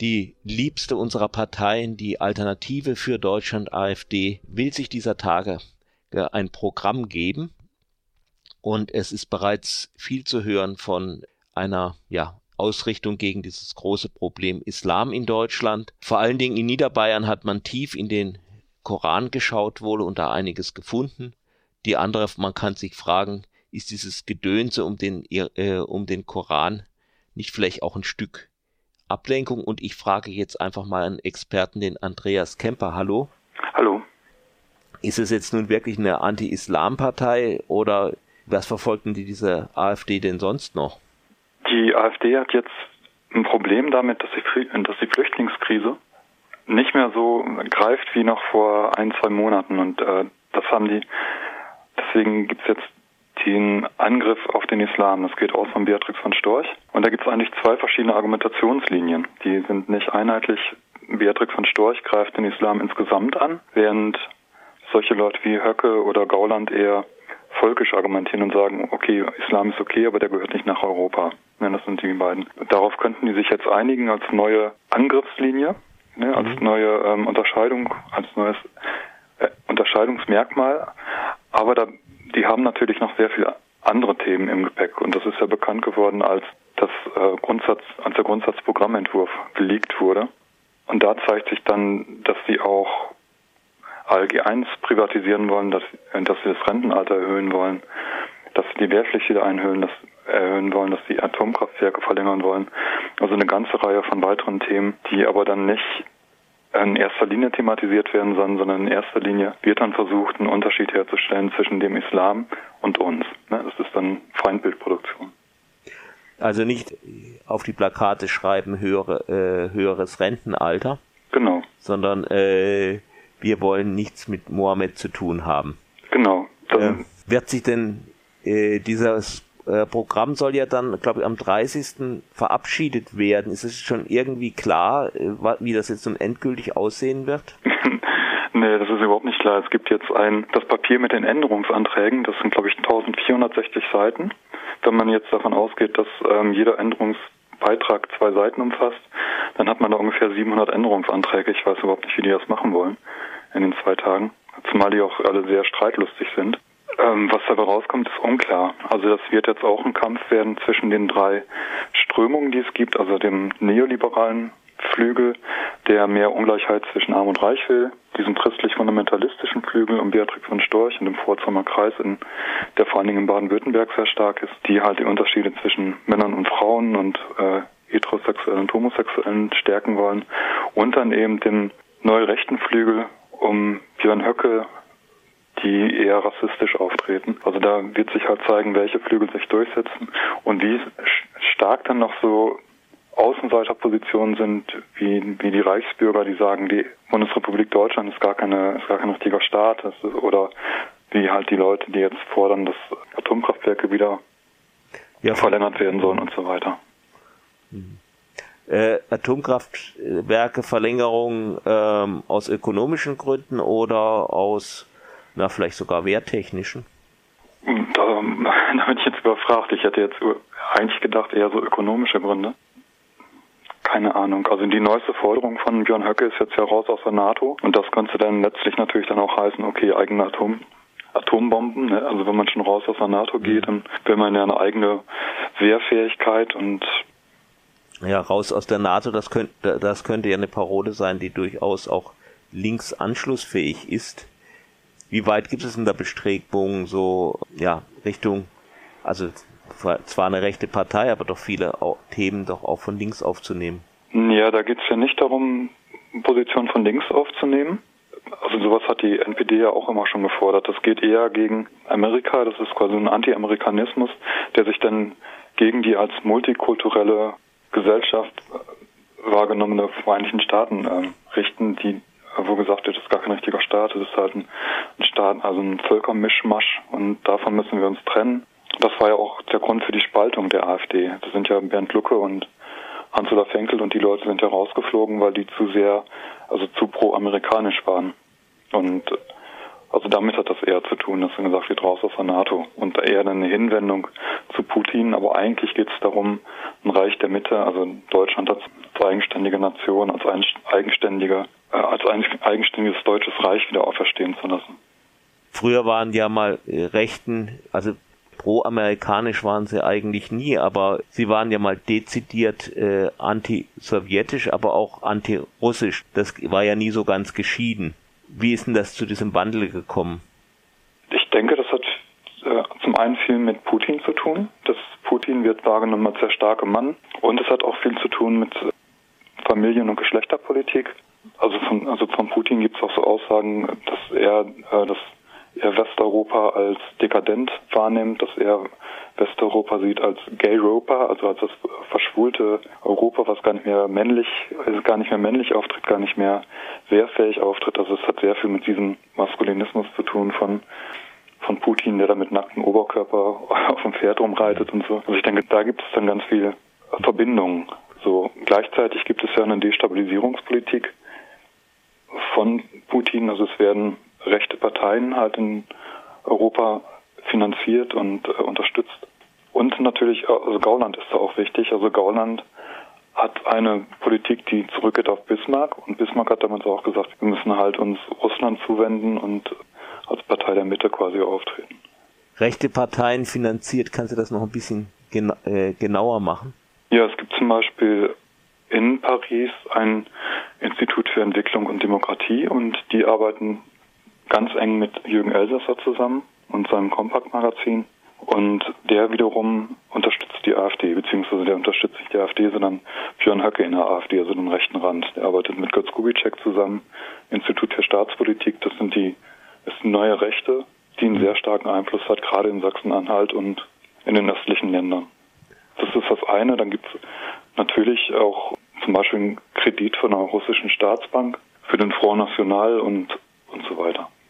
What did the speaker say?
Die liebste unserer Parteien, die Alternative für Deutschland AfD, will sich dieser Tage ein Programm geben. Und es ist bereits viel zu hören von einer ja, Ausrichtung gegen dieses große Problem Islam in Deutschland. Vor allen Dingen in Niederbayern hat man tief in den Koran geschaut wohl und da einiges gefunden. Die andere, man kann sich fragen, ist dieses Gedönse um den, äh, um den Koran nicht vielleicht auch ein Stück Ablenkung? Und ich frage jetzt einfach mal einen Experten, den Andreas Kemper. Hallo. Hallo. Ist es jetzt nun wirklich eine Anti-Islam-Partei oder was verfolgten die diese AfD denn sonst noch? Die AfD hat jetzt ein Problem damit, dass die, dass die Flüchtlingskrise nicht mehr so greift wie noch vor ein, zwei Monaten. Und äh, das haben die, deswegen gibt es jetzt den Angriff auf den Islam. Das geht aus von Beatrix von Storch. Und da gibt es eigentlich zwei verschiedene Argumentationslinien. Die sind nicht einheitlich. Beatrix von Storch greift den Islam insgesamt an, während solche Leute wie Höcke oder Gauland eher völkisch argumentieren und sagen, okay, Islam ist okay, aber der gehört nicht nach Europa. Ja, das sind die beiden. Darauf könnten die sich jetzt einigen als neue Angriffslinie, ne, als mhm. neue ähm, Unterscheidung, als neues äh, Unterscheidungsmerkmal. Aber da die haben natürlich noch sehr viele andere Themen im Gepäck und das ist ja bekannt geworden, als das äh, Grundsatz, als der Grundsatzprogrammentwurf geleakt wurde. Und da zeigt sich dann, dass sie auch ALG 1 privatisieren wollen, dass, dass sie das Rentenalter erhöhen wollen, dass sie die Wehrpflicht wieder einhöhen, dass, erhöhen wollen, dass sie Atomkraftwerke verlängern wollen. Also eine ganze Reihe von weiteren Themen, die aber dann nicht in erster Linie thematisiert werden sollen, sondern in erster Linie wird dann versucht, einen Unterschied herzustellen zwischen dem Islam und uns. Ne, das ist dann Feindbildproduktion. Also nicht auf die Plakate schreiben höhere, äh, höheres Rentenalter. Genau. Sondern äh, wir wollen nichts mit Mohammed zu tun haben. Genau. Äh, wird sich denn äh, dieses äh, Programm soll ja dann, glaube ich, am 30. verabschiedet werden. Ist es schon irgendwie klar, äh, wie das jetzt nun endgültig aussehen wird? nee, das ist überhaupt nicht klar. Es gibt jetzt ein, das Papier mit den Änderungsanträgen, das sind, glaube ich, 1460 Seiten. Wenn man jetzt davon ausgeht, dass ähm, jeder Änderungsbeitrag zwei Seiten umfasst, dann hat man da ungefähr 700 Änderungsanträge. Ich weiß überhaupt nicht, wie die das machen wollen in den zwei Tagen. Zumal die auch alle sehr streitlustig sind. Ähm, was dabei rauskommt, ist unklar. Also das wird jetzt auch ein Kampf werden zwischen den drei Strömungen, die es gibt, also dem neoliberalen Flügel, der mehr Ungleichheit zwischen Arm und Reich will, diesem christlich-fundamentalistischen Flügel um Beatrix von Storch und dem Pforzheimer Kreis, in, der vor allen Dingen in Baden-Württemberg sehr stark ist, die halt die Unterschiede zwischen Männern und Frauen und äh, Heterosexuellen und Homosexuellen stärken wollen und dann eben den neurechten Flügel um Björn Höcke, die eher rassistisch auftreten. Also da wird sich halt zeigen, welche Flügel sich durchsetzen und wie stark dann noch so Außenseiterpositionen sind, wie, wie die Reichsbürger, die sagen, die Bundesrepublik Deutschland ist gar keine, ist gar kein richtiger Staat, ist, oder wie halt die Leute, die jetzt fordern, dass Atomkraftwerke wieder ja, verlängert werden sollen und so weiter. Mhm. Äh, Atomkraftwerke Verlängerung ähm, aus ökonomischen Gründen oder aus na, vielleicht sogar wehrtechnischen? Da, da bin ich jetzt überfragt. Ich hätte jetzt eigentlich gedacht, eher so ökonomische Gründe. Keine Ahnung. Also die neueste Forderung von Björn Höcke ist jetzt ja raus aus der NATO und das könnte dann letztlich natürlich dann auch heißen, okay, eigene Atom, Atombomben. Ne? Also wenn man schon raus aus der NATO geht, mhm. dann will man ja eine eigene Wehrfähigkeit und ja, raus aus der NATO, das könnte, das könnte ja eine Parole sein, die durchaus auch links anschlussfähig ist. Wie weit gibt es in der Bestrebung so, ja, Richtung, also zwar eine rechte Partei, aber doch viele Themen doch auch von links aufzunehmen? Ja, da geht es ja nicht darum, Positionen von links aufzunehmen. Also sowas hat die NPD ja auch immer schon gefordert. Das geht eher gegen Amerika, das ist quasi ein Anti-Amerikanismus, der sich dann gegen die als multikulturelle Gesellschaft wahrgenommene Vereinigten Staaten äh, richten, die wo gesagt wird, das ist gar kein richtiger Staat, es ist halt ein, Staat, also ein Völkermischmasch und davon müssen wir uns trennen. Das war ja auch der Grund für die Spaltung der AfD. Das sind ja Bernd Lucke und Hans-Olaf Henkel und die Leute sind ja rausgeflogen, weil die zu sehr, also zu pro-amerikanisch waren. Und Also damit hat das eher zu tun, dass er gesagt wird, raus aus der NATO und eher eine Hinwendung zu Putin. Aber eigentlich geht es darum, ein Reich der Mitte, also Deutschland als eigenständige Nation, als eigenständiger, äh, als eigenständiges deutsches Reich wieder auferstehen zu lassen. Früher waren ja mal äh, Rechten, also pro-amerikanisch waren sie eigentlich nie, aber sie waren ja mal dezidiert äh, anti-sowjetisch, aber auch anti-russisch. Das war ja nie so ganz geschieden. Wie ist denn das zu diesem Wandel gekommen? Ich denke, das hat äh, zum einen viel mit Putin zu tun. Das Putin wird wahrgenommen als sehr starker Mann. Und es hat auch viel zu tun mit Familien- und Geschlechterpolitik. Also von, also von Putin gibt es auch so Aussagen, dass er äh, das er Westeuropa als dekadent wahrnimmt, dass er Westeuropa sieht als Gay-Europa, also als das verschwulte Europa, was gar nicht mehr männlich, also gar nicht mehr männlich auftritt, gar nicht mehr wehrfähig auftritt. Also es hat sehr viel mit diesem Maskulinismus zu tun von von Putin, der da mit nacktem Oberkörper auf dem Pferd rumreitet und so. Also ich denke, da gibt es dann ganz viele Verbindungen. So gleichzeitig gibt es ja eine Destabilisierungspolitik von Putin. Also es werden rechte Parteien halt in Europa finanziert und äh, unterstützt. Und natürlich, also Gauland ist da auch wichtig. Also Gauland hat eine Politik, die zurückgeht auf Bismarck. Und Bismarck hat damals auch gesagt, wir müssen halt uns Russland zuwenden und als Partei der Mitte quasi auftreten. Rechte Parteien finanziert, kannst du das noch ein bisschen gena äh, genauer machen? Ja, es gibt zum Beispiel in Paris ein Institut für Entwicklung und Demokratie und die arbeiten ganz eng mit Jürgen Elsasser zusammen und seinem Kompakt-Magazin. Und der wiederum unterstützt die AfD, beziehungsweise der unterstützt nicht die AfD, sondern Björn Höcke in der AfD, also den rechten Rand. Der arbeitet mit Götz Kubitschek zusammen, Institut für Staatspolitik. Das sind die, das sind neue Rechte, die einen sehr starken Einfluss hat, gerade in Sachsen-Anhalt und in den östlichen Ländern. Das ist das eine. Dann gibt es natürlich auch zum Beispiel einen Kredit von einer russischen Staatsbank für den Front National und, und so weiter.